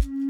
thank you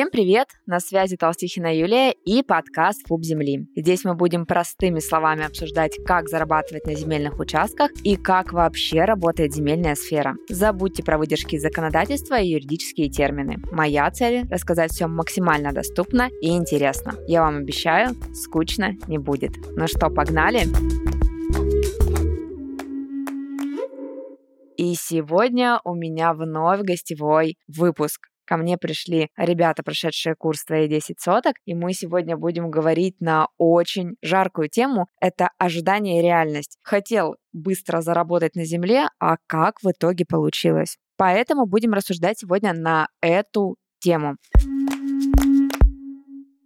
Всем привет! На связи Толстихина Юлия и подкаст «Фуб земли». Здесь мы будем простыми словами обсуждать, как зарабатывать на земельных участках и как вообще работает земельная сфера. Забудьте про выдержки законодательства и юридические термины. Моя цель – рассказать все максимально доступно и интересно. Я вам обещаю, скучно не будет. Ну что, погнали? И сегодня у меня вновь гостевой выпуск. Ко мне пришли ребята, прошедшие курс «Твои 10 соток», и мы сегодня будем говорить на очень жаркую тему. Это ожидание и реальность. Хотел быстро заработать на земле, а как в итоге получилось? Поэтому будем рассуждать сегодня на эту тему.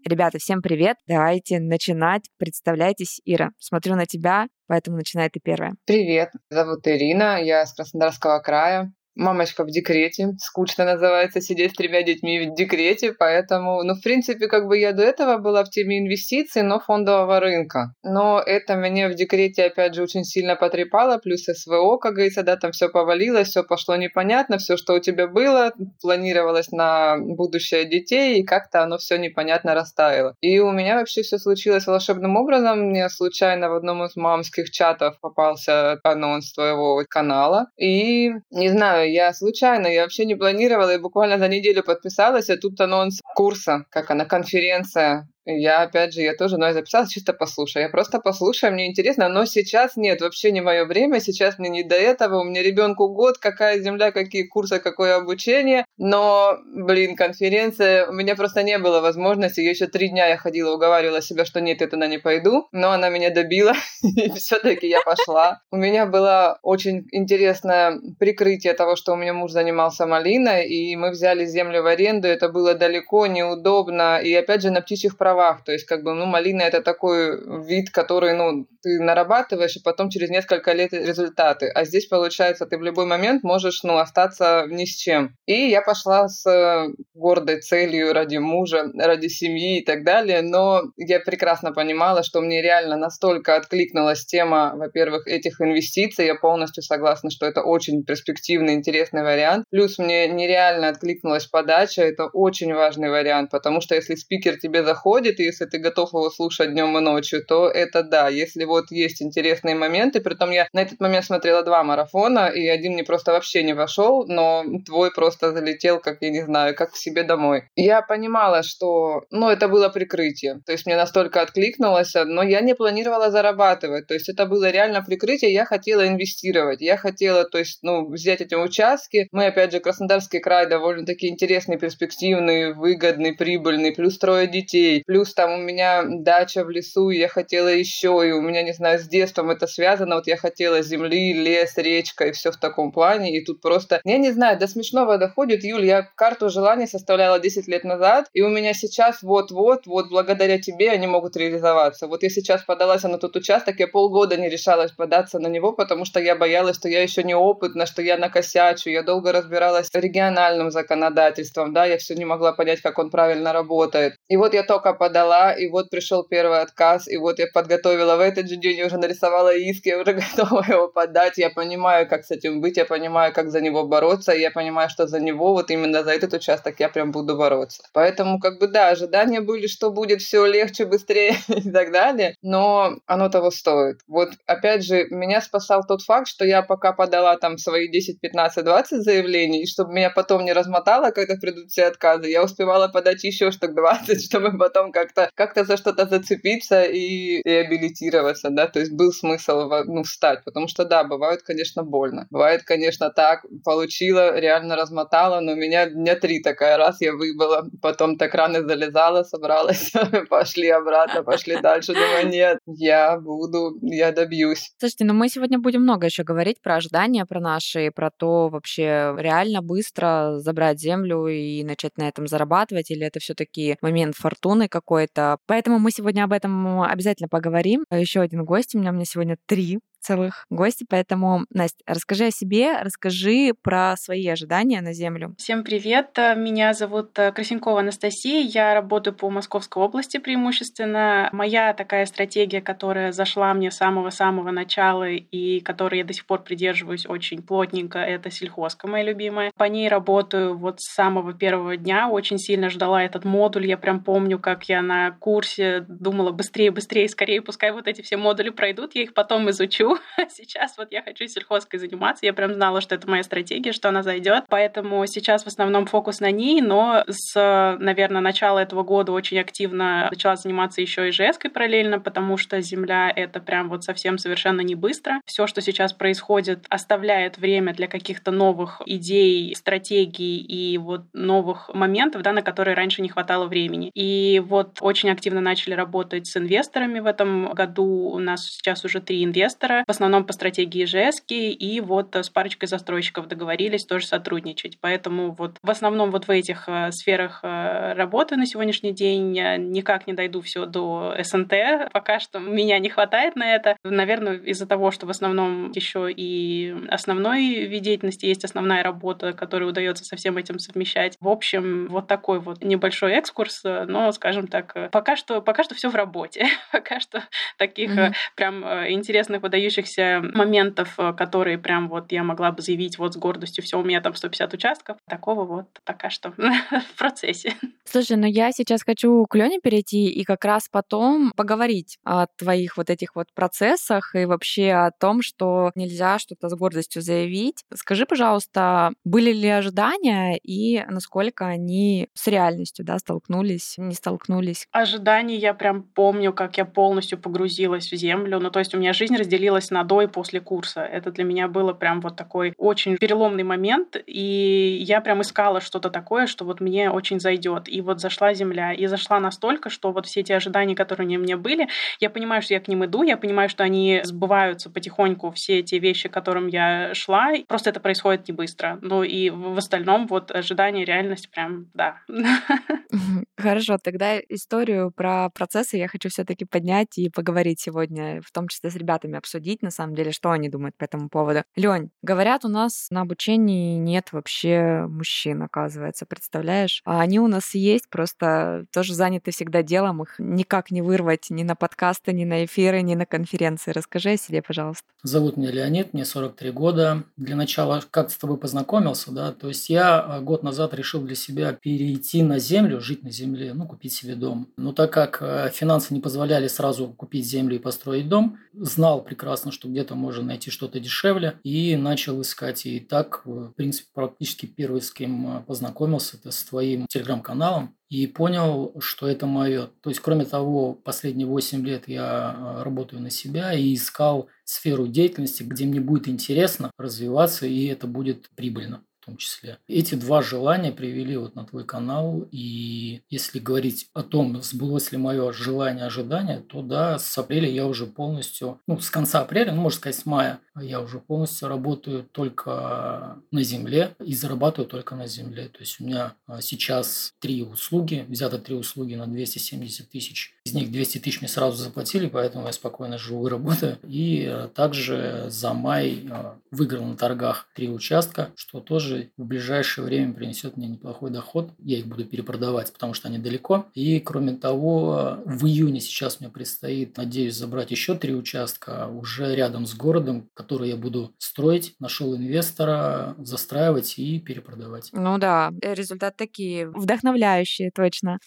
Ребята, всем привет. Давайте начинать. Представляйтесь, Ира. Смотрю на тебя, поэтому начинай ты первая. Привет, зовут Ирина, я с Краснодарского края. Мамочка в декрете. Скучно называется сидеть с тремя детьми в декрете, поэтому, ну, в принципе, как бы я до этого была в теме инвестиций, но фондового рынка. Но это меня в декрете, опять же, очень сильно потрепало, плюс СВО, как говорится, да, там все повалилось, все пошло непонятно, все, что у тебя было, планировалось на будущее детей, и как-то оно все непонятно растаяло. И у меня вообще все случилось волшебным образом. Мне случайно в одном из мамских чатов попался анонс твоего канала. И, не знаю, я случайно, я вообще не планировала, и буквально за неделю подписалась, а тут анонс курса, как она, конференция я, опять же, я тоже, но я записалась чисто послушай. Я просто послушаю, мне интересно, но сейчас нет, вообще не мое время, сейчас мне не до этого, у меня ребенку год, какая земля, какие курсы, какое обучение, но, блин, конференция, у меня просто не было возможности, еще три дня я ходила, уговаривала себя, что нет, я туда не пойду, но она меня добила, и все-таки я пошла. У меня было очень интересное прикрытие того, что у меня муж занимался малиной, и мы взяли землю в аренду, это было далеко, неудобно, и опять же на птичьих правах правах. То есть, как бы, ну, малина это такой вид, который, ну, ты нарабатываешь, и потом через несколько лет результаты. А здесь, получается, ты в любой момент можешь, ну, остаться ни с чем. И я пошла с э, гордой целью ради мужа, ради семьи и так далее, но я прекрасно понимала, что мне реально настолько откликнулась тема, во-первых, этих инвестиций, я полностью согласна, что это очень перспективный, интересный вариант. Плюс мне нереально откликнулась подача, это очень важный вариант, потому что если спикер тебе заходит, и если ты готов его слушать днем и ночью, то это да. Если вот есть интересные моменты, притом я на этот момент смотрела два марафона, и один мне просто вообще не вошел, но твой просто залетел, как я не знаю, как к себе домой. Я понимала, что, ну, это было прикрытие. То есть мне настолько откликнулось, но я не планировала зарабатывать. То есть это было реально прикрытие, я хотела инвестировать. Я хотела, то есть, ну, взять эти участки. Мы, опять же, Краснодарский край довольно-таки интересный, перспективный, выгодный, прибыльный, плюс трое детей, Плюс там у меня дача в лесу, и я хотела еще, и у меня, не знаю, с детством это связано. Вот я хотела земли, лес, речка и все в таком плане. И тут просто, я не знаю, до смешного доходит. Юль, я карту желаний составляла 10 лет назад, и у меня сейчас вот-вот, вот благодаря тебе они могут реализоваться. Вот я сейчас подалась на тот участок, я полгода не решалась податься на него, потому что я боялась, что я еще неопытна, что я накосячу. Я долго разбиралась с региональным законодательством, да, я все не могла понять, как он правильно работает. И вот я только подала, и вот пришел первый отказ, и вот я подготовила в этот же день, я уже нарисовала иск, я уже готова его подать, я понимаю, как с этим быть, я понимаю, как за него бороться, я понимаю, что за него, вот именно за этот участок я прям буду бороться. Поэтому, как бы, да, ожидания были, что будет все легче, быстрее и так далее, но оно того стоит. Вот, опять же, меня спасал тот факт, что я пока подала там свои 10, 15, 20 заявлений, и чтобы меня потом не размотало, когда придут все отказы, я успевала подать еще штук 20, чтобы потом как-то как за что-то зацепиться и реабилитироваться, да, то есть был смысл ну, встать, потому что, да, бывает, конечно, больно. Бывает, конечно, так, получила, реально размотала, но у меня дня три такая, раз я выбыла, потом так рано залезала, собралась, пошли обратно, пошли дальше, думаю, нет, я буду, я добьюсь. Слушайте, ну мы сегодня будем много еще говорить про ожидания, про наши, про то вообще реально быстро забрать землю и начать на этом зарабатывать, или это все-таки момент фортуны, какой-то. Поэтому мы сегодня об этом обязательно поговорим. Еще один гость у меня, у меня сегодня три целых гостей, поэтому, Настя, расскажи о себе, расскажи про свои ожидания на Землю. Всем привет, меня зовут э, Красенкова Анастасия, я работаю по Московской области преимущественно. Моя такая стратегия, которая зашла мне с самого-самого начала и которой я до сих пор придерживаюсь очень плотненько, это сельхозка моя любимая. По ней работаю вот с самого первого дня, очень сильно ждала этот модуль, я прям помню, как я на курсе думала быстрее, быстрее, скорее, пускай вот эти все модули пройдут, я их потом изучу. Сейчас вот я хочу сельхозкой заниматься, я прям знала, что это моя стратегия, что она зайдет, поэтому сейчас в основном фокус на ней, но с, наверное, начала этого года очень активно начала заниматься еще и ЖСкой параллельно, потому что Земля — это прям вот совсем совершенно не быстро. Все, что сейчас происходит, оставляет время для каких-то новых идей, стратегий и вот новых моментов, да, на которые раньше не хватало времени. И вот очень активно начали работать с инвесторами в этом году. У нас сейчас уже три инвестора, в основном по стратегии ЖС, и вот с парочкой застройщиков договорились тоже сотрудничать. Поэтому вот в основном вот в этих э, сферах э, работы на сегодняшний день никак не дойду все до СНТ. Пока что меня не хватает на это. Наверное, из-за того, что в основном еще и основной вид деятельности есть основная работа, которую удается со всем этим совмещать. В общем, вот такой вот небольшой экскурс, но, скажем так, пока что, пока что все в работе. пока что таких mm-hmm. прям э, интересных, выдающихся моментов, э, которые прям вот я могла бы заявить вот с гордостью, все, у меня там 150 участков. Такого вот пока что в процессе. Слушай, ну я сейчас хочу к Лене перейти и как раз потом поговорить о твоих вот этих вот процессах и вообще о том, что нельзя что-то с гордостью заявить. Скажи, пожалуйста, были ли ожидания и насколько они с реальностью да, столкнулись, не столкнулись? Ожидания я прям помню, как я полностью погрузилась в землю. Ну, то есть у меня жизнь разделилась на до и после курса. Это для меня было прям вот такой очень переломный момент. И я прям искала что-то такое, что вот мне очень зайдет. И вот зашла земля. И зашла настолько, что вот все те ожидания, которые у меня были, я понимаю, что я к ним иду, я понимаю, что они сбываются потихоньку, все те вещи, к которым я шла. Просто это происходит не быстро. Ну и в остальном вот ожидание, реальность прям, да. Хорошо, тогда историю про процессы я хочу все-таки поднять и поговорить сегодня, в том числе с ребятами обсудить, на самом деле, что они думают по этому поводу. Лень, говорят, у нас на обучении нет вообще мужчин, оказывается, представляешь? А они у нас есть, просто тоже заняты всегда делом, их никак не вырвать ни на подкасты, ни на эфиры, ни на конференции. Расскажи о себе, пожалуйста. Зовут меня Леонид, мне 43 года. Для начала как с тобой познакомился, да, то есть я а, год назад решил для себя перейти на землю, жить на земле, ну, купить себе дом. Но так как э, финансы не позволяли сразу купить землю и построить дом, знал прекрасно, что где-то можно найти что-то дешевле, и начал искать. И так, в принципе, практически первый, с кем э, познакомился, это с твоим телеграм-каналом и понял, что это мое. То есть, кроме того, последние 8 лет я э, работаю на себя и искал сферу деятельности, где мне будет интересно развиваться, и это будет прибыльно в том числе. Эти два желания привели вот на твой канал, и если говорить о том, сбылось ли мое желание, ожидание, то да, с апреля я уже полностью, ну, с конца апреля, ну, можно сказать, с мая, я уже полностью работаю только на земле и зарабатываю только на земле. То есть у меня а, сейчас три услуги, взято три услуги на 270 тысяч. Из них 200 тысяч мне сразу заплатили, поэтому я спокойно живу и работаю. И а, также за май а, выиграл на торгах три участка, что тоже тоже в ближайшее время принесет мне неплохой доход. Я их буду перепродавать, потому что они далеко. И кроме того, в июне сейчас мне предстоит, надеюсь, забрать еще три участка уже рядом с городом, который я буду строить. Нашел инвестора, застраивать и перепродавать. Ну да, результаты такие вдохновляющие, точно.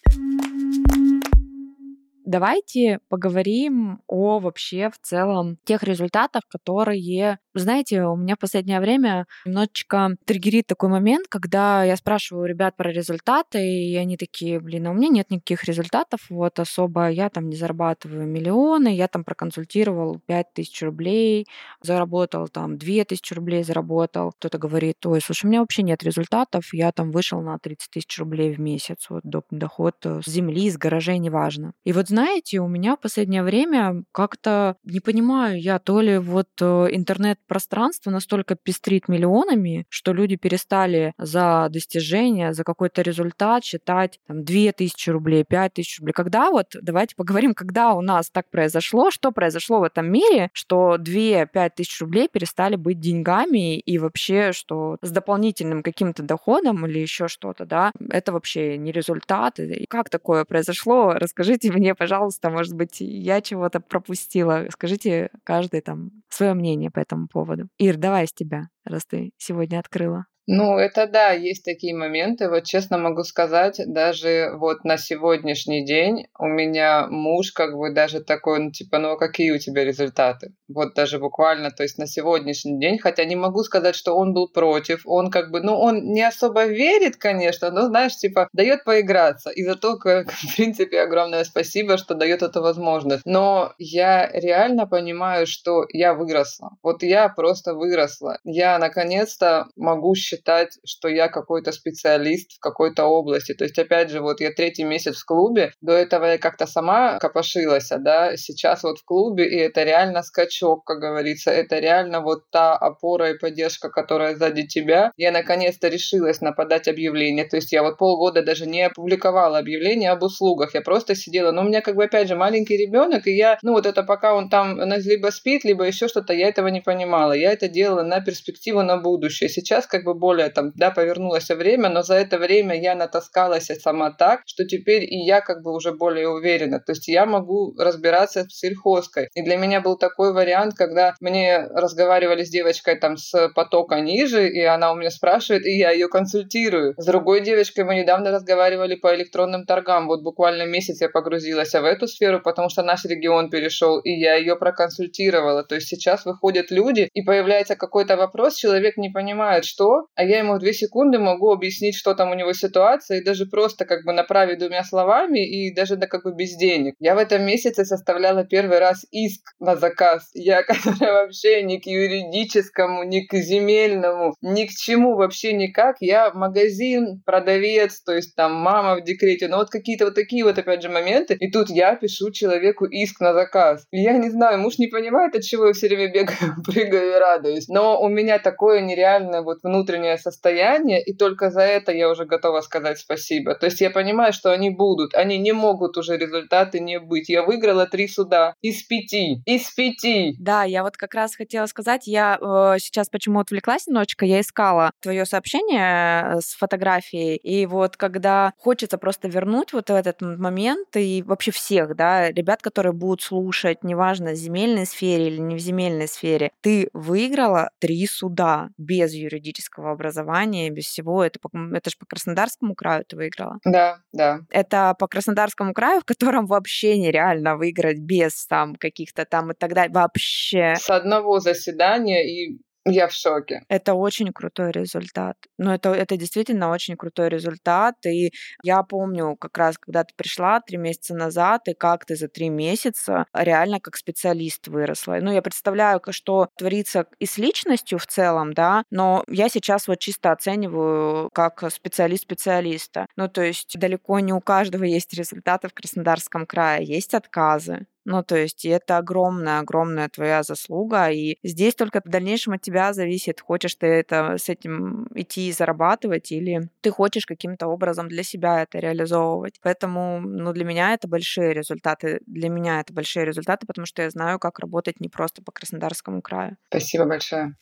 Давайте поговорим о вообще в целом тех результатах, которые знаете, у меня в последнее время немножечко триггерит такой момент, когда я спрашиваю ребят про результаты, и они такие, блин, а у меня нет никаких результатов, вот особо я там не зарабатываю миллионы, я там проконсультировал 5 тысяч рублей, заработал там 2 тысячи рублей, заработал. Кто-то говорит, ой, слушай, у меня вообще нет результатов, я там вышел на 30 тысяч рублей в месяц, вот доход с земли, с гаражей, неважно. И вот знаете, у меня в последнее время как-то, не понимаю, я то ли вот э, интернет пространство настолько пестрит миллионами, что люди перестали за достижение, за какой-то результат считать там, 2000 рублей, 5000 рублей. Когда вот, давайте поговорим, когда у нас так произошло, что произошло в этом мире, что 2-5 тысяч рублей перестали быть деньгами и вообще, что с дополнительным каким-то доходом или еще что-то, да, это вообще не результат. И как такое произошло? Расскажите мне, пожалуйста, может быть, я чего-то пропустила. Скажите каждый там свое мнение по этому поводу. Ир, давай с тебя, раз ты сегодня открыла. Ну, это да, есть такие моменты. Вот честно могу сказать, даже вот на сегодняшний день у меня муж как бы даже такой, ну, типа, ну, а какие у тебя результаты? Вот даже буквально, то есть на сегодняшний день, хотя не могу сказать, что он был против, он как бы, ну, он не особо верит, конечно, но, знаешь, типа, дает поиграться. И зато, в принципе, огромное спасибо, что дает эту возможность. Но я реально понимаю, что я выросла. Вот я просто выросла. Я, наконец-то, могу считать считать, что я какой-то специалист в какой-то области. То есть, опять же, вот я третий месяц в клубе, до этого я как-то сама копошилась, а, да, сейчас вот в клубе, и это реально скачок, как говорится, это реально вот та опора и поддержка, которая сзади тебя. Я наконец-то решилась нападать объявление, то есть я вот полгода даже не опубликовала объявление об услугах, я просто сидела, но у меня как бы опять же маленький ребенок, и я, ну вот это пока он там либо спит, либо еще что-то, я этого не понимала, я это делала на перспективу на будущее. Сейчас как бы более там, да, повернулось время, но за это время я натаскалась сама так, что теперь и я как бы уже более уверена. То есть я могу разбираться с сельхозкой. И для меня был такой вариант, когда мне разговаривали с девочкой там с потока ниже, и она у меня спрашивает, и я ее консультирую. С другой девочкой мы недавно разговаривали по электронным торгам. Вот буквально месяц я погрузилась в эту сферу, потому что наш регион перешел, и я ее проконсультировала. То есть сейчас выходят люди, и появляется какой-то вопрос, человек не понимает, что, а я ему в две секунды могу объяснить, что там у него ситуация, и даже просто как бы направить двумя словами, и даже да как бы без денег. Я в этом месяце составляла первый раз иск на заказ. Я, которая вообще ни к юридическому, ни к земельному, ни к чему вообще никак. Я магазин, продавец, то есть там мама в декрете, но вот какие-то вот такие вот опять же моменты. И тут я пишу человеку иск на заказ. И я не знаю, муж не понимает, от чего я все время бегаю, прыгаю и радуюсь. Но у меня такое нереальное вот внутреннее внутреннее состояние, и только за это я уже готова сказать спасибо. То есть я понимаю, что они будут, они не могут уже результаты не быть. Я выиграла три суда из пяти, из пяти. Да, я вот как раз хотела сказать, я э, сейчас почему отвлеклась немножечко, я искала твое сообщение э, с фотографией, и вот когда хочется просто вернуть вот этот момент, и вообще всех, да, ребят, которые будут слушать, неважно, в земельной сфере или не в земельной сфере, ты выиграла три суда без юридического образования, без всего. Это, это же по Краснодарскому краю ты выиграла. Да, да. Это по Краснодарскому краю, в котором вообще нереально выиграть без там каких-то там и так далее. Вообще. С одного заседания и я в шоке. Это очень крутой результат. Ну, это, это действительно очень крутой результат. И я помню как раз, когда ты пришла три месяца назад, и как ты за три месяца реально как специалист выросла. Ну, я представляю, что творится и с личностью в целом, да, но я сейчас вот чисто оцениваю как специалист специалиста. Ну, то есть далеко не у каждого есть результаты в Краснодарском крае, есть отказы. Ну, то есть это огромная-огромная твоя заслуга, и здесь только в дальнейшем от тебя зависит, хочешь ты это с этим идти и зарабатывать, или ты хочешь каким-то образом для себя это реализовывать. Поэтому, ну, для меня это большие результаты. Для меня это большие результаты, потому что я знаю, как работать не просто по Краснодарскому краю. Спасибо большое.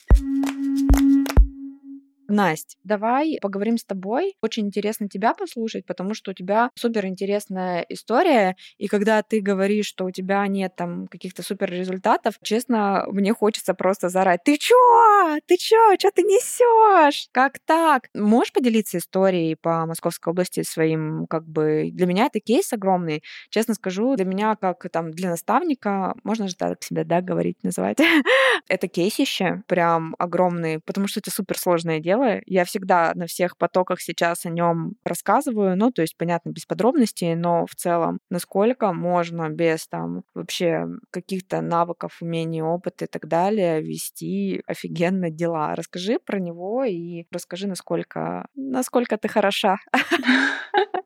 Настя, давай поговорим с тобой. Очень интересно тебя послушать, потому что у тебя супер интересная история. И когда ты говоришь, что у тебя нет там каких-то супер результатов, честно, мне хочется просто зарать. Ты чё? Ты чё? Чё ты несешь? Как так? Можешь поделиться историей по Московской области своим, как бы, для меня это кейс огромный. Честно скажу, для меня, как там, для наставника, можно же так себя, да, говорить, называть, это кейсище прям огромный, потому что это супер сложное дело, дело. Я всегда на всех потоках сейчас о нем рассказываю, ну, то есть, понятно, без подробностей, но в целом, насколько можно без там вообще каких-то навыков, умений, опыта и так далее вести офигенно дела. Расскажи про него и расскажи, насколько, насколько ты хороша.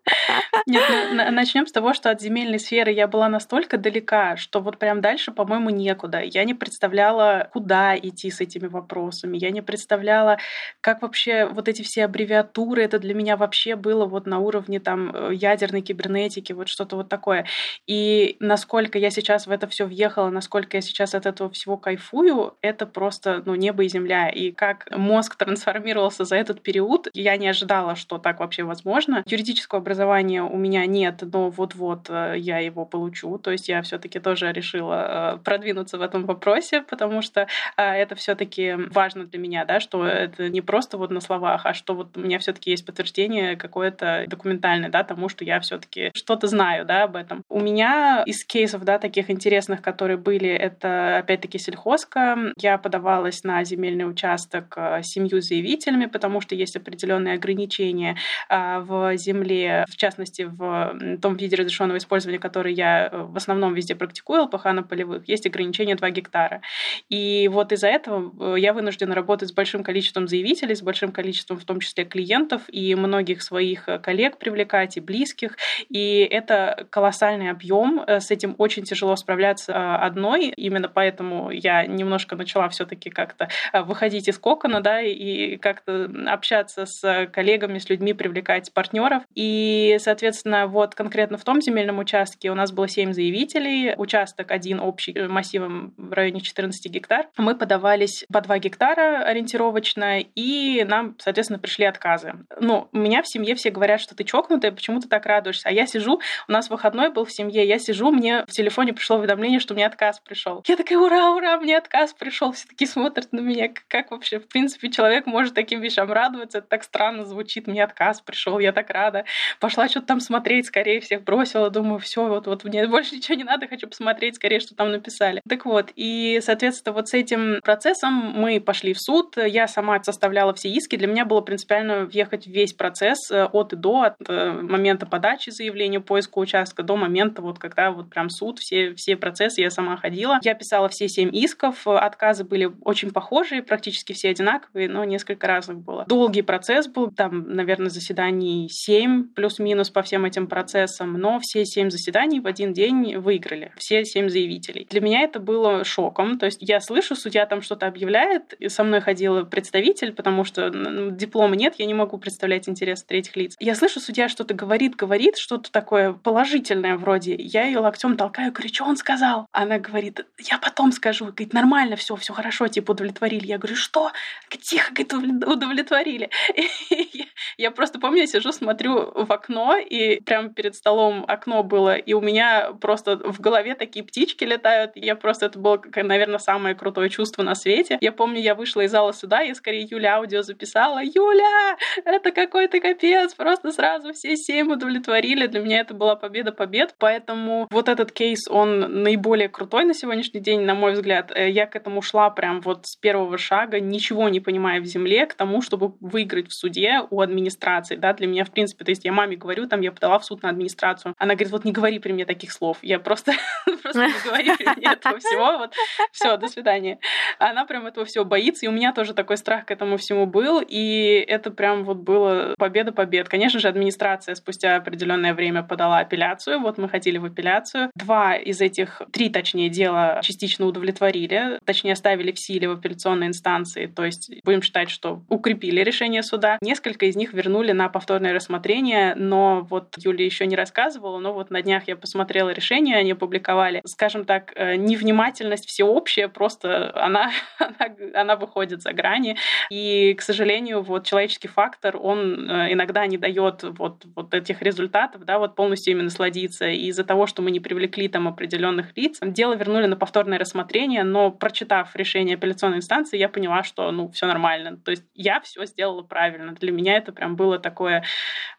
Нет, ну, начнем с того, что от земельной сферы я была настолько далека, что вот прям дальше, по-моему, некуда. Я не представляла, куда идти с этими вопросами. Я не представляла, как вообще вот эти все аббревиатуры, это для меня вообще было вот на уровне там э, ядерной кибернетики, вот что-то вот такое. И насколько я сейчас в это все въехала, насколько я сейчас от этого всего кайфую, это просто ну, небо и земля. И как мозг трансформировался за этот период, я не ожидала, что так вообще возможно. Юридического образования у меня нет, но вот-вот э, я его получу. То есть я все-таки тоже решила э, продвинуться в этом вопросе, потому что э, это все-таки важно для меня, да, что это не просто вот на словах, а что вот у меня все-таки есть подтверждение какое-то документальное, да, тому, что я все-таки что-то знаю, да, об этом. У меня из кейсов, да, таких интересных, которые были, это опять-таки сельхозка. Я подавалась на земельный участок семью заявителями, потому что есть определенные ограничения в земле, в частности, в том виде разрешенного использования, который я э, в основном везде практикую, ЛПХ на полевых, есть ограничение 2 гектара. И вот из-за этого э, я вынуждена работать с большим количеством заявителей, с большим количеством в том числе клиентов и многих своих э, коллег привлекать и близких. И это колоссальный объем. С этим очень тяжело справляться одной. Именно поэтому я немножко начала все-таки как-то выходить из кокона, да, и как-то общаться с коллегами, с людьми, привлекать партнеров. И, соответственно, вот конкретно в том земельном участке у нас было 7 заявителей, участок один общий массивом в районе 14 гектар. Мы подавались по 2 гектара ориентировочно, и нам, соответственно, пришли отказы. Ну, у меня в семье все говорят, что ты чокнутая, почему ты так радуешься? А я сижу, у нас выходной был в семье, я сижу, мне в телефоне пришло уведомление, что мне отказ пришел. Я такая, ура, ура, мне отказ пришел. Все такие смотрят на меня, как вообще, в принципе, человек может таким вещам радоваться. Это так странно звучит, мне отказ пришел, я так рада. Пошла что-то там смотреть, скорее всех бросила, думаю, все, вот, вот мне больше ничего не надо, хочу посмотреть скорее, что там написали. Так вот, и, соответственно, вот с этим процессом мы пошли в суд, я сама составляла все иски, для меня было принципиально въехать в весь процесс э, от и до, от э, момента подачи заявления, поиска участка до момента, вот когда вот прям суд, все, все процессы я сама ходила. Я писала все семь исков, отказы были очень похожие, практически все одинаковые, но несколько разных было. Долгий процесс был, там, наверное, заседаний семь плюс-минус по всем этим процессам, но все семь заседаний в один день выиграли, все семь заявителей. Для меня это было шоком, то есть я слышу, судья там что-то объявляет, и со мной ходил представитель, потому что диплома нет, я не могу представлять интерес третьих лиц. Я слышу, судья что-то говорит, говорит, что-то такое положительное вроде. Я ее локтем толкаю, говорю, что он сказал? Она говорит, я потом скажу. Говорит, нормально, все, все хорошо, типа удовлетворили. Я говорю, что? Тихо, говорит, удовлетворили. Я просто помню, я сижу, смотрю в окно, и прямо перед столом окно было, и у меня просто в голове такие птички летают. Я просто, это было, наверное, самое крутое чувство на свете. Я помню, я вышла из зала сюда, я скорее Юля аудио записала. Юля, это какой-то капец, просто сразу все семь удовлетворили. Для меня это была победа побед, поэтому вот этот кейс, он наиболее крутой на сегодняшний день, на мой взгляд. Э, я к этому шла прям вот с первого шага, ничего не понимая в земле, к тому, чтобы выиграть в суде у администрации. Да, для меня, в принципе, то есть я маме говорю, там, я подала в суд на администрацию. Она говорит, вот не говори при мне таких слов. Я просто, просто не говори при мне этого всего. Вот, все, до свидания. Она прям этого всего боится, и у меня тоже такой страх к этому всему был, и это прям вот было победа побед. Конечно же, администрация спустя определенное время подала апелляцию, вот мы ходили в апелляцию. Два из этих, три точнее, дела частично удовлетворили, точнее, оставили в силе в апелляционной инстанции, то есть будем считать, что укрепили решение суда. Несколько из них вернули на повторное рассмотрение, но вот Юлия еще не рассказывала, но вот на днях я посмотрела решение, они опубликовали. Скажем так, э, невнимательность всеобщая, просто она, она, она выходит за грани. И, к сожалению, вот человеческий фактор, он э, иногда не дает вот, вот этих результатов, да, вот полностью именно сладиться. И из-за того, что мы не привлекли там определенных лиц, дело вернули на повторное рассмотрение, но прочитав решение апелляционной инстанции, я поняла, что, ну, все нормально. То есть я все сделала правильно. Для меня это прям было такое...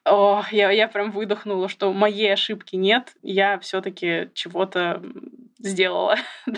О, я, я прям выдохнула, что моей ошибки нет, я все-таки чего-то сделала.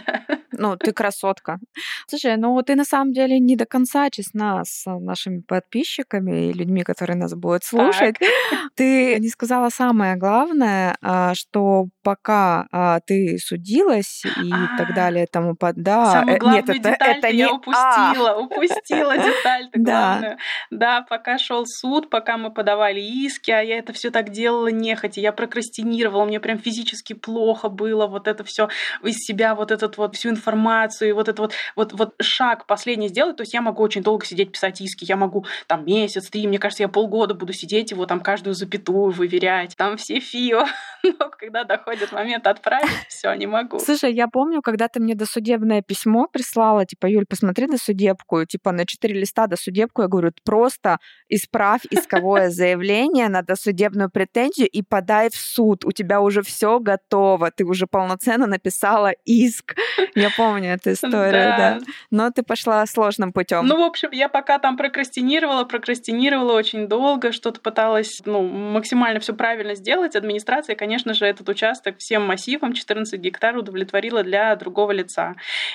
Ну, ты красотка. Слушай, ну ты на самом деле не до конца честна с нашими подписчиками и людьми, которые нас будут слушать. Так. Ты не сказала самое главное, а, что пока а, ты судилась и а, так далее, тому под... Да, самую главную нет, деталь это, это не... я упустила, а. упустила деталь главную. Да, пока шел суд, пока мы подавали иски, а я это все так делала нехотя, я прокрастинировала, мне прям физически плохо было вот это все из себя, вот этот вот всю информацию, и вот это вот, вот, вот шаг последний сделать, то есть я могу очень долго сидеть писать иски, я могу там месяц, три, мне кажется, я полгода буду сидеть его там каждую запятую выверять, там все фио, но когда доходит момент отправить, все, не могу. Слушай, я помню, когда ты мне досудебное письмо прислала, типа, Юль, посмотри досудебку, типа, на четыре листа досудебку, я говорю, просто исправь исковое заявление на досудебную претензию и подай в суд, у тебя уже все готово, ты уже полноценно написала иск. Я помню эту историю, да. Но ты пошла сложным путем. Ну, в общем, я пока там прокрастинировала, прокрастинировала очень долго, что-то пыталась, ну, максимально все правильно сделать. Администрация, конечно же, этот участок всем массивом 14 гектар удовлетворила для другого лица.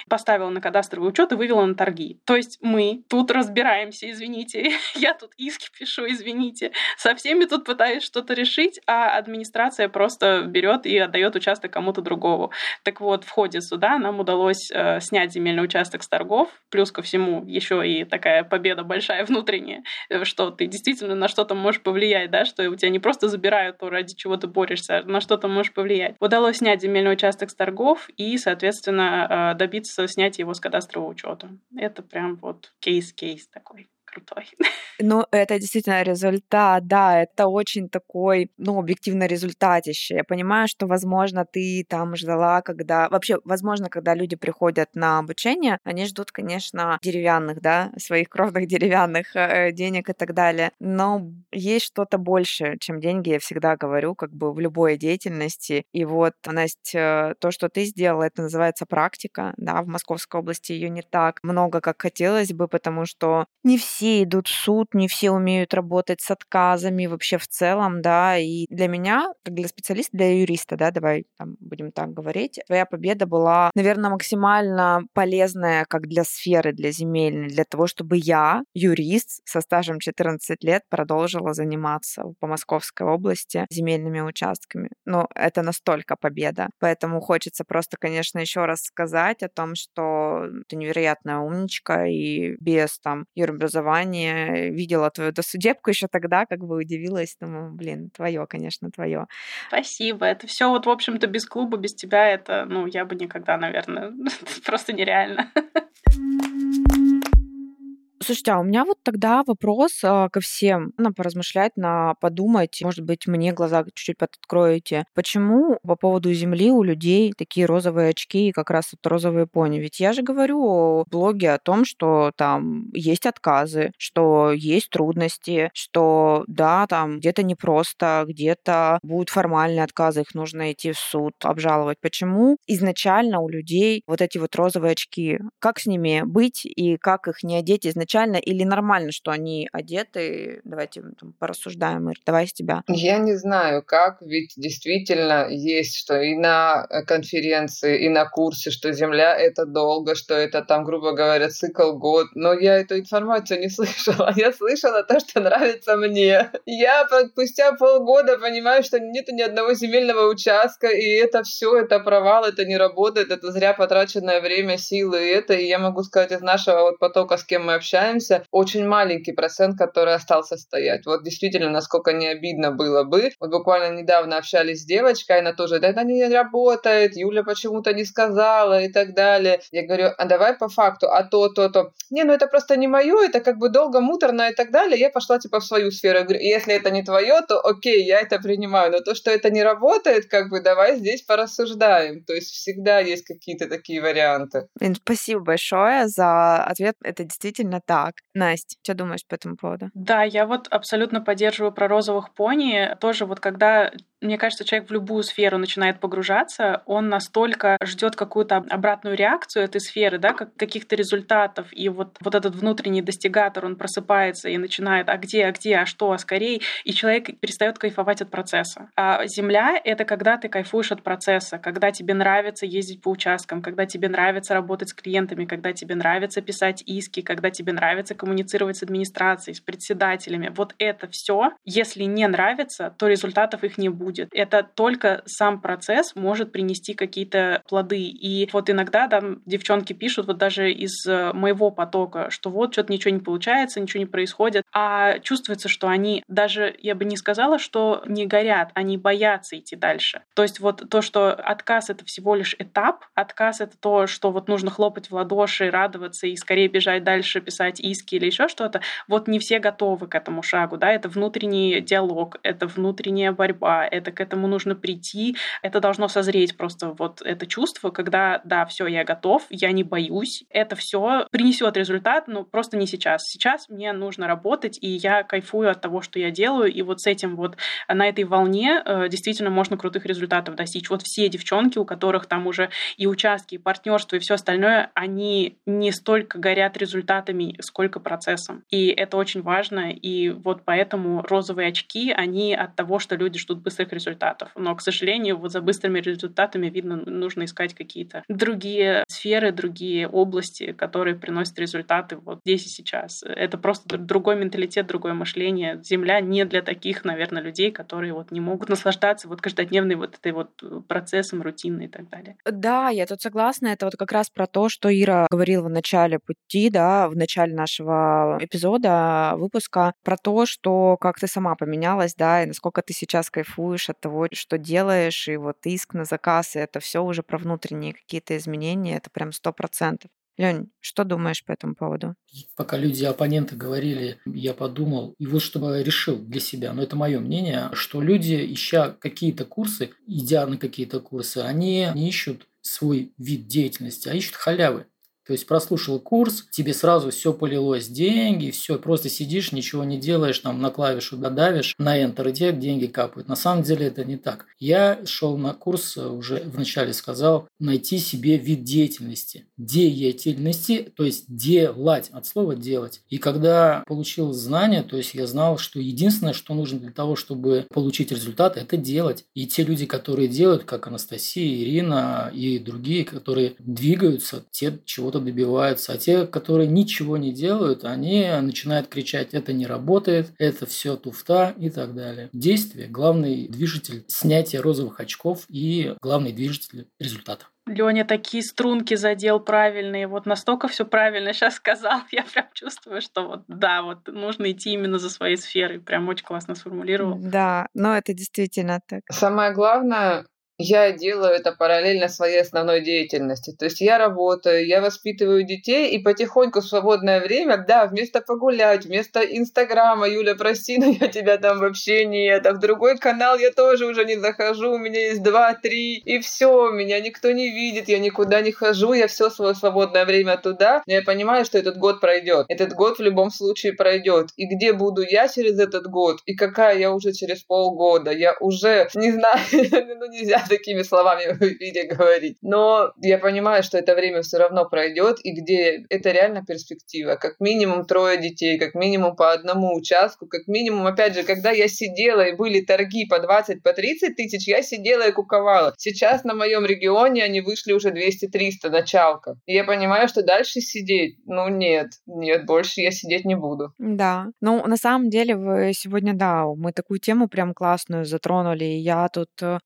Поставила на кадастровый учет и вывела на торги. То есть мы тут разбираемся, извините, я тут иски пишу, извините, со всеми тут пытаюсь что-то решить, а администрация просто берет и отдает участок кому-то другому. Так вот, в ходе суда нам удалось э, снять земельный участок с торгов, плюс ко всему еще и такая победа большая внутренняя, э, что ты действительно на что-то можешь повлиять, да, что у тебя не просто забирают то, ради чего ты борешься, а на что-то можешь повлиять. Удалось снять земельный участок с торгов и, соответственно, э, добиться снятия его с кадастрового учета. Это прям вот кейс-кейс такой крутой. Ну, это действительно результат, да, это очень такой, ну, объективно результатище. Я понимаю, что, возможно, ты там ждала, когда... Вообще, возможно, когда люди приходят на обучение, они ждут, конечно, деревянных, да, своих кровных деревянных э, денег и так далее. Но есть что-то больше, чем деньги, я всегда говорю, как бы в любой деятельности. И вот, Настя, то, что ты сделала, это называется практика, да, в Московской области ее не так много, как хотелось бы, потому что не все все идут в суд, не все умеют работать с отказами вообще в целом, да, и для меня, как для специалиста, для юриста, да, давай там, будем так говорить, твоя победа была, наверное, максимально полезная как для сферы, для земельной, для того, чтобы я, юрист со стажем 14 лет, продолжила заниматься по Московской области земельными участками. Но это настолько победа. Поэтому хочется просто, конечно, еще раз сказать о том, что ты невероятная умничка, и без там юробразования образования, видела твою досудебку еще тогда, как бы удивилась, думаю, блин, твое, конечно, твое. Спасибо. Это все вот, в общем-то, без клуба, без тебя, это, ну, я бы никогда, наверное, просто нереально. Слушайте, а у меня вот тогда вопрос а, ко всем. На поразмышлять, на подумать. Может быть, мне глаза чуть-чуть подкроете. Почему по поводу Земли у людей такие розовые очки и как раз это розовые пони? Ведь я же говорю о блоге о том, что там есть отказы, что есть трудности, что да, там где-то непросто, где-то будут формальные отказы, их нужно идти в суд, обжаловать. Почему изначально у людей вот эти вот розовые очки? Как с ними быть и как их не одеть изначально изначально или нормально, что они одеты? Давайте там, порассуждаем, Ир, давай с тебя. Я не знаю, как, ведь действительно есть, что и на э, конференции, и на курсе, что Земля — это долго, что это там, грубо говоря, цикл год, но я эту информацию не слышала. Я слышала то, что нравится мне. Я спустя полгода понимаю, что нет ни одного земельного участка, и это все, это провал, это не работает, это зря потраченное время, силы, и это, и я могу сказать из нашего вот потока, с кем мы общаемся, общаемся, очень маленький процент, который остался стоять. Вот действительно, насколько не обидно было бы. Вот буквально недавно общались с девочкой, она тоже, да это не работает, Юля почему-то не сказала и так далее. Я говорю, а давай по факту, а то, то, то. Не, ну это просто не мое, это как бы долго, муторно и так далее. Я пошла типа в свою сферу. Я говорю, если это не твое, то окей, я это принимаю. Но то, что это не работает, как бы давай здесь порассуждаем. То есть всегда есть какие-то такие варианты. Спасибо большое за ответ. Это действительно так. Настя, что думаешь по этому поводу? Да, я вот абсолютно поддерживаю про розовых пони. Тоже вот когда мне кажется, человек в любую сферу начинает погружаться, он настолько ждет какую-то обратную реакцию этой сферы, да, как каких-то результатов, и вот, вот этот внутренний достигатор, он просыпается и начинает, а где, а где, а что, а скорее, и человек перестает кайфовать от процесса. А земля — это когда ты кайфуешь от процесса, когда тебе нравится ездить по участкам, когда тебе нравится работать с клиентами, когда тебе нравится писать иски, когда тебе нравится коммуницировать с администрацией, с председателями. Вот это все, если не нравится, то результатов их не будет будет. Это только сам процесс может принести какие-то плоды. И вот иногда там девчонки пишут, вот даже из э, моего потока, что вот что-то ничего не получается, ничего не происходит. А чувствуется, что они даже, я бы не сказала, что не горят, они боятся идти дальше. То есть вот то, что отказ — это всего лишь этап, отказ — это то, что вот нужно хлопать в ладоши, радоваться и скорее бежать дальше, писать иски или еще что-то, вот не все готовы к этому шагу, да, это внутренний диалог, это внутренняя борьба, это к этому нужно прийти, это должно созреть просто вот это чувство, когда, да, все, я готов, я не боюсь, это все принесет результат, но просто не сейчас. Сейчас мне нужно работать, и я кайфую от того, что я делаю, и вот с этим вот на этой волне э, действительно можно крутых результатов достичь. Вот все девчонки, у которых там уже и участки, и партнерство, и все остальное, они не столько горят результатами, сколько процессом. И это очень важно, и вот поэтому розовые очки, они от того, что люди ждут быстрых быстрых результатов. Но, к сожалению, вот за быстрыми результатами, видно, нужно искать какие-то другие сферы, другие области, которые приносят результаты вот здесь и сейчас. Это просто другой менталитет, другое мышление. Земля не для таких, наверное, людей, которые вот не могут наслаждаться вот каждодневной вот этой вот процессом, рутиной и так далее. Да, я тут согласна. Это вот как раз про то, что Ира говорила в начале пути, да, в начале нашего эпизода, выпуска, про то, что как ты сама поменялась, да, и насколько ты сейчас кайфуешь кайфуешь от того, что делаешь, и вот иск на заказ, и это все уже про внутренние какие-то изменения, это прям сто процентов. Лень, что думаешь по этому поводу? Пока люди, оппоненты говорили, я подумал, и вот чтобы решил для себя, но это мое мнение, что люди, ища какие-то курсы, идя на какие-то курсы, они не ищут свой вид деятельности, а ищут халявы. То есть прослушал курс, тебе сразу все полилось, деньги, все, просто сидишь, ничего не делаешь, там на клавишу додавишь, на Enter, и тебе деньги капают. На самом деле это не так. Я шел на курс, уже вначале сказал, найти себе вид деятельности. Деятельности, то есть делать, от слова делать. И когда получил знания, то есть я знал, что единственное, что нужно для того, чтобы получить результат, это делать. И те люди, которые делают, как Анастасия, Ирина и другие, которые двигаются, те чего-то чего-то добиваются. А те, которые ничего не делают, они начинают кричать, это не работает, это все туфта и так далее. Действие – главный движитель снятия розовых очков и главный движитель результата. Леня такие струнки задел правильные, вот настолько все правильно сейчас сказал, я прям чувствую, что вот да, вот нужно идти именно за своей сферой, прям очень классно сформулировал. Да, но это действительно так. Самое главное, я делаю это параллельно своей основной деятельности. То есть я работаю, я воспитываю детей, и потихоньку в свободное время, да, вместо погулять, вместо Инстаграма, Юля, прости, но я тебя там вообще нет, а в другой канал я тоже уже не захожу, у меня есть два-три, и все, меня никто не видит, я никуда не хожу, я все свое свободное время туда, но я понимаю, что этот год пройдет. Этот год в любом случае пройдет. И где буду я через этот год, и какая я уже через полгода, я уже не знаю, ну нельзя такими словами в эфире говорить. Но я понимаю, что это время все равно пройдет, и где это реально перспектива. Как минимум трое детей, как минимум по одному участку, как минимум, опять же, когда я сидела и были торги по 20, по 30 тысяч, я сидела и куковала. Сейчас на моем регионе они вышли уже 200-300 началка. И я понимаю, что дальше сидеть, ну нет, нет, больше я сидеть не буду. Да. Ну, на самом деле, вы сегодня, да, мы такую тему прям классную затронули. Я тут э,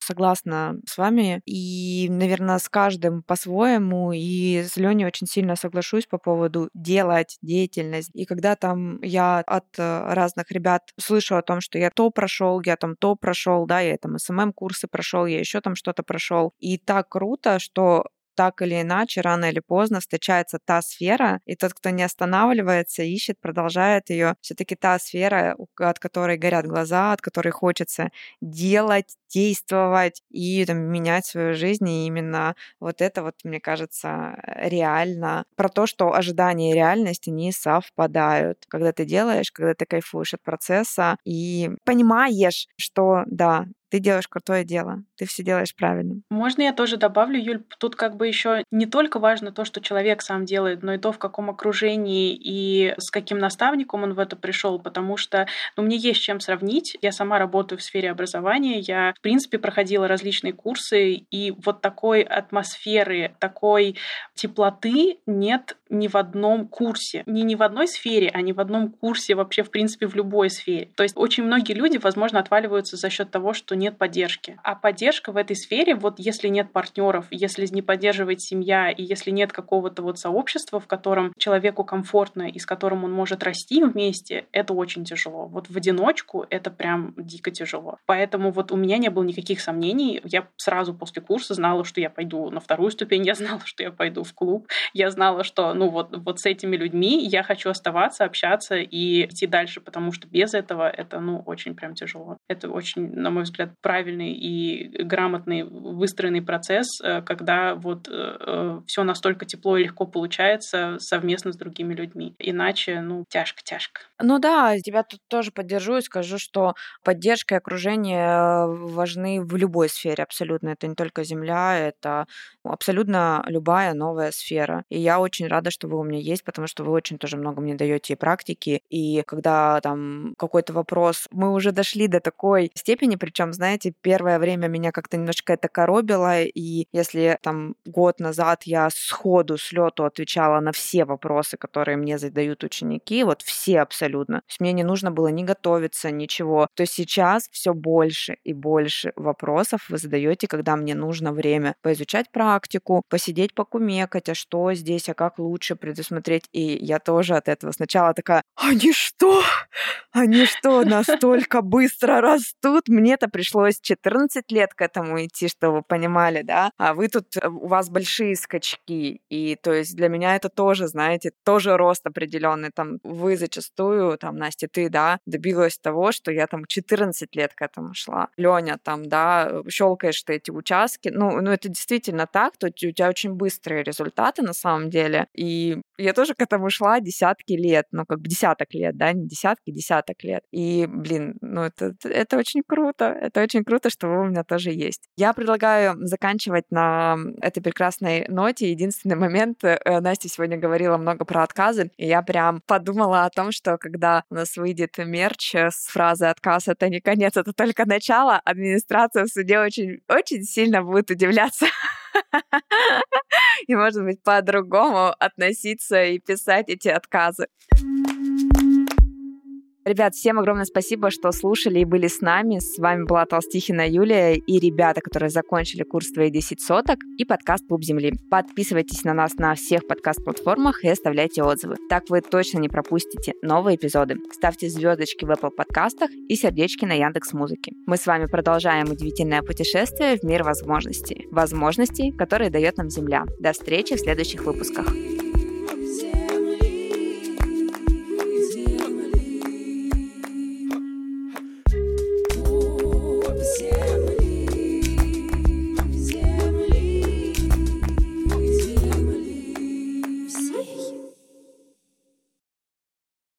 согласна с вами. И, наверное, с каждым по-своему. И с Леней очень сильно соглашусь по поводу делать деятельность. И когда там я от э, разных ребят слышу о том, что я то прошел, я там то прошел, да, я там SMM -курсы прошел, я еще там что-то прошел. И так круто, что так или иначе, рано или поздно встречается та сфера, и тот, кто не останавливается, ищет, продолжает ее. Все-таки та сфера, от которой горят глаза, от которой хочется делать, действовать и там, менять свою жизнь. И именно вот это вот, мне кажется, реально про то, что ожидания и реальность, они совпадают. Когда ты делаешь, когда ты кайфуешь от процесса и понимаешь, что да, ты делаешь крутое дело, ты все делаешь правильно. Можно я тоже добавлю, Юль, тут как бы еще не только важно то, что человек сам делает, но и то, в каком окружении и с каким наставником он в это пришел, потому что ну, мне есть чем сравнить. Я сама работаю в сфере образования, я, в принципе, проходила различные курсы, и вот такой атмосферы, такой теплоты нет ни в одном курсе. Не ни в одной сфере, а ни в одном курсе вообще, в принципе, в любой сфере. То есть очень многие люди, возможно, отваливаются за счет того, что нет поддержки. А поддержка в этой сфере, вот если нет партнеров, если не поддерживает семья, и если нет какого-то вот сообщества, в котором человеку комфортно и с которым он может расти вместе, это очень тяжело. Вот в одиночку это прям дико тяжело. Поэтому вот у меня не было никаких сомнений. Я сразу после курса знала, что я пойду на вторую ступень, я знала, что я пойду в клуб, я знала, что ну вот, вот с этими людьми я хочу оставаться, общаться и идти дальше, потому что без этого это ну очень прям тяжело. Это очень, на мой взгляд, правильный и грамотный выстроенный процесс, э, когда вот э, э, все настолько тепло и легко получается совместно с другими людьми. Иначе, ну, тяжко-тяжко. Ну да, тебя тут тоже поддержу и скажу, что поддержка и окружение важны в любой сфере абсолютно. Это не только земля, это абсолютно любая новая сфера. И я очень рада, что вы у меня есть, потому что вы очень тоже много мне даете и практики. И когда там какой-то вопрос, мы уже дошли до такой степени, причем, знаете, первое время меня как-то немножко это коробило, и если там год назад я сходу, с лету отвечала на все вопросы, которые мне задают ученики, вот все абсолютно. То есть мне не нужно было ни готовиться, ничего. То сейчас все больше и больше вопросов вы задаете, когда мне нужно время поизучать практику, посидеть, покумекать, а что здесь, а как лучше предусмотреть. И я тоже от этого сначала такая, они что? Они что, настолько быстро растут? Мне-то пришлось 14 лет к этому идти, чтобы вы понимали, да? А вы тут, э, у вас большие скачки. И то есть для меня это тоже, знаете, тоже рост определенный. Там вы зачастую, там, Настя, ты, да, добилась того, что я там 14 лет к этому шла. Леня там, да, щелкаешь ты эти участки. Ну, ну это действительно так, то у тебя очень быстрые результаты на самом деле. И я тоже к этому шла десятки лет, ну, как бы десяток лет, да, не десятки, десяток лет. И, блин, ну, это, это очень круто. Это очень круто, что вы у меня тоже есть. Я предлагаю заканчивать на этой прекрасной ноте. Единственный момент, э, Настя сегодня говорила много про отказы, и я прям подумала о том, что когда у нас выйдет мерч с фразой «отказ — это не конец, это только начало», администрация в суде очень, очень сильно будет удивляться и, может быть, по-другому относиться и писать эти отказы. Ребят, всем огромное спасибо, что слушали и были с нами. С вами была Толстихина Юлия и ребята, которые закончили курс «Твои 10 соток» и подкаст «Клуб Земли». Подписывайтесь на нас на всех подкаст-платформах и оставляйте отзывы. Так вы точно не пропустите новые эпизоды. Ставьте звездочки в Apple подкастах и сердечки на Яндекс Музыке. Мы с вами продолжаем удивительное путешествие в мир возможностей. Возможностей, которые дает нам Земля. До встречи в следующих выпусках.